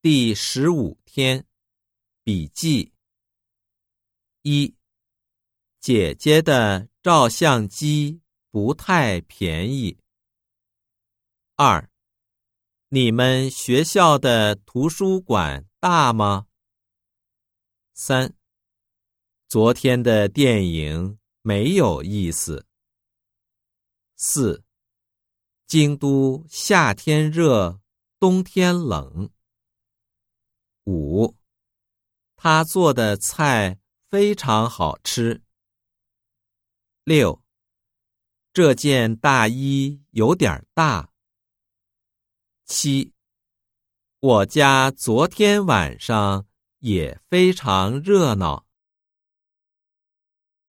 第十五天，笔记一：姐姐的照相机不太便宜。二：你们学校的图书馆大吗？三：昨天的电影没有意思。四：京都夏天热，冬天冷。五，他做的菜非常好吃。六，这件大衣有点大。七，我家昨天晚上也非常热闹。